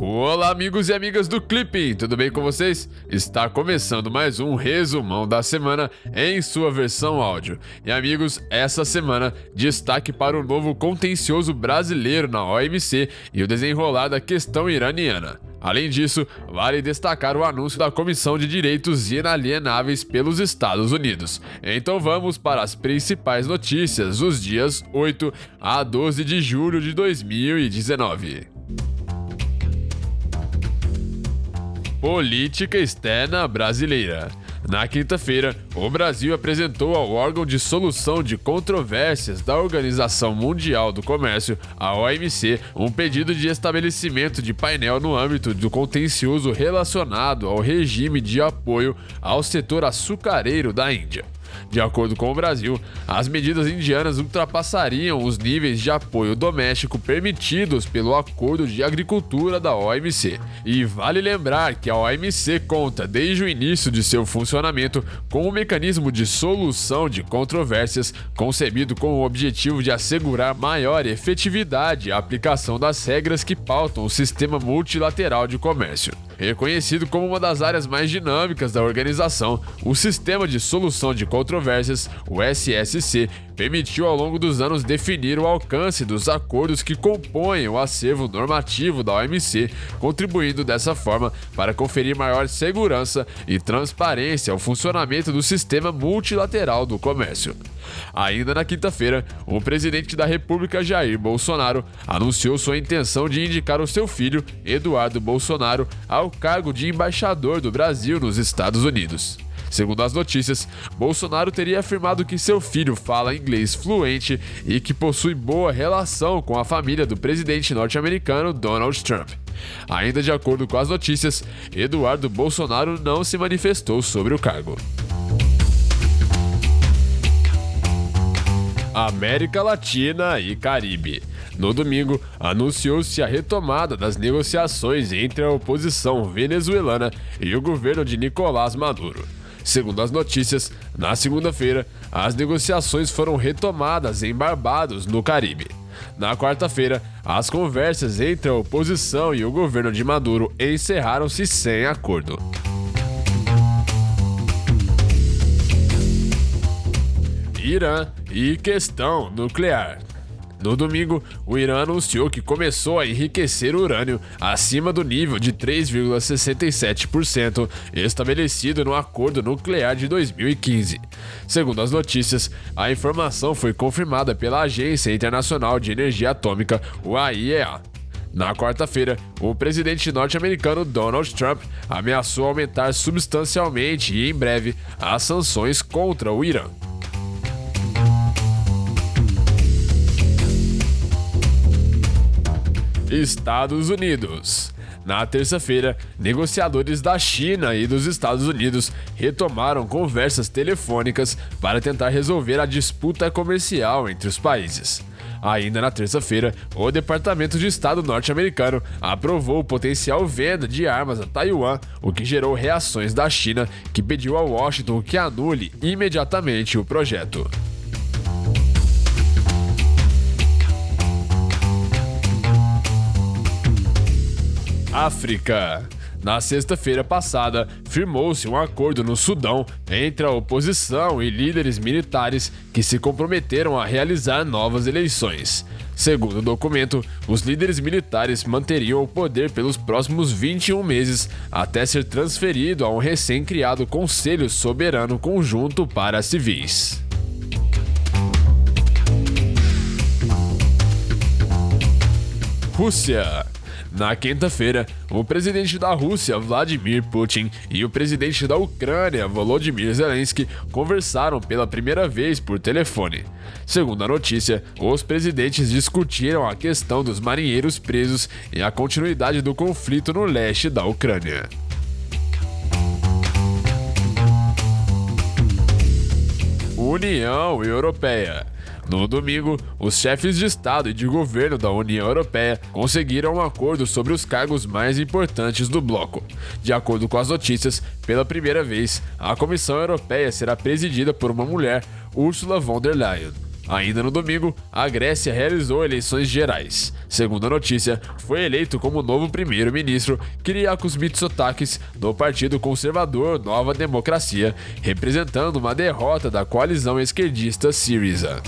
Olá, amigos e amigas do Clipping, tudo bem com vocês? Está começando mais um resumão da semana em sua versão áudio. E amigos, essa semana destaque para o novo contencioso brasileiro na OMC e o desenrolar da questão iraniana. Além disso, vale destacar o anúncio da Comissão de Direitos Inalienáveis pelos Estados Unidos. Então vamos para as principais notícias dos dias 8 a 12 de julho de 2019. Política Externa Brasileira. Na quinta-feira, o Brasil apresentou ao órgão de solução de controvérsias da Organização Mundial do Comércio, a OMC, um pedido de estabelecimento de painel no âmbito do contencioso relacionado ao regime de apoio ao setor açucareiro da Índia. De acordo com o Brasil, as medidas indianas ultrapassariam os níveis de apoio doméstico permitidos pelo Acordo de Agricultura da OMC. E vale lembrar que a OMC conta, desde o início de seu funcionamento, com um mecanismo de solução de controvérsias concebido com o objetivo de assegurar maior efetividade à aplicação das regras que pautam o sistema multilateral de comércio. Reconhecido como uma das áreas mais dinâmicas da organização, o Sistema de Solução de Controvérsias, o SSC, permitiu ao longo dos anos definir o alcance dos acordos que compõem o acervo normativo da OMC, contribuindo dessa forma para conferir maior segurança e transparência ao funcionamento do sistema multilateral do comércio. Ainda na quinta-feira, o presidente da República Jair Bolsonaro anunciou sua intenção de indicar o seu filho, Eduardo Bolsonaro, ao cargo de embaixador do Brasil nos Estados Unidos. Segundo as notícias, Bolsonaro teria afirmado que seu filho fala inglês fluente e que possui boa relação com a família do presidente norte-americano Donald Trump. Ainda de acordo com as notícias, Eduardo Bolsonaro não se manifestou sobre o cargo. América Latina e Caribe. No domingo, anunciou-se a retomada das negociações entre a oposição venezuelana e o governo de Nicolás Maduro. Segundo as notícias, na segunda-feira, as negociações foram retomadas em Barbados, no Caribe. Na quarta-feira, as conversas entre a oposição e o governo de Maduro encerraram-se sem acordo. Irã e questão nuclear. No domingo, o Irã anunciou que começou a enriquecer urânio acima do nível de 3,67% estabelecido no acordo nuclear de 2015. Segundo as notícias, a informação foi confirmada pela Agência Internacional de Energia Atômica, o AIEA. Na quarta-feira, o presidente norte-americano Donald Trump ameaçou aumentar substancialmente e em breve as sanções contra o Irã. Estados Unidos. Na terça-feira, negociadores da China e dos Estados Unidos retomaram conversas telefônicas para tentar resolver a disputa comercial entre os países. Ainda na terça-feira, o Departamento de Estado norte-americano aprovou potencial venda de armas a Taiwan, o que gerou reações da China, que pediu a Washington que anule imediatamente o projeto. África. Na sexta-feira passada, firmou-se um acordo no Sudão entre a oposição e líderes militares que se comprometeram a realizar novas eleições. Segundo o documento, os líderes militares manteriam o poder pelos próximos 21 meses, até ser transferido a um recém-criado Conselho Soberano Conjunto para Civis. Rússia. Na quinta-feira, o presidente da Rússia, Vladimir Putin, e o presidente da Ucrânia, Volodymyr Zelensky, conversaram pela primeira vez por telefone. Segundo a notícia, os presidentes discutiram a questão dos marinheiros presos e a continuidade do conflito no leste da Ucrânia. União Europeia. No domingo, os chefes de Estado e de governo da União Europeia conseguiram um acordo sobre os cargos mais importantes do bloco. De acordo com as notícias, pela primeira vez, a Comissão Europeia será presidida por uma mulher, Ursula von der Leyen. Ainda no domingo, a Grécia realizou eleições gerais. Segundo a notícia, foi eleito como novo primeiro-ministro Kyriakos Mitsotakis do Partido Conservador Nova Democracia, representando uma derrota da coalizão esquerdista Syriza.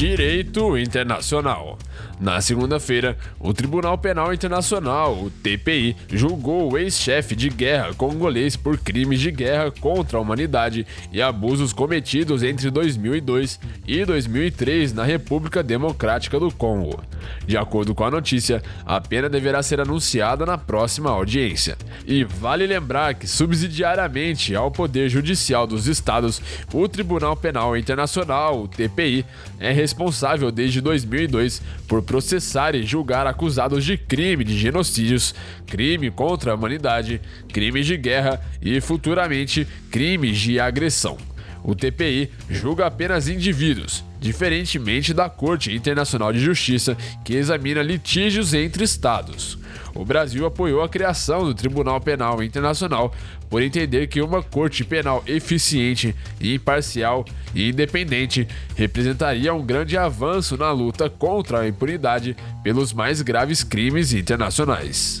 Direito Internacional. Na segunda-feira, o Tribunal Penal Internacional, o TPI, julgou o ex-chefe de guerra congolês por crimes de guerra contra a humanidade e abusos cometidos entre 2002 e 2003 na República Democrática do Congo. De acordo com a notícia, a pena deverá ser anunciada na próxima audiência. E vale lembrar que, subsidiariamente ao Poder Judicial dos Estados, o Tribunal Penal Internacional, o TPI, é responsável desde 2002 por processar e julgar acusados de crime de genocídios, crime contra a humanidade, crimes de guerra e, futuramente, crimes de agressão. O TPI julga apenas indivíduos, diferentemente da Corte Internacional de Justiça, que examina litígios entre estados. O Brasil apoiou a criação do Tribunal Penal Internacional por entender que uma corte penal eficiente, imparcial e independente representaria um grande avanço na luta contra a impunidade pelos mais graves crimes internacionais.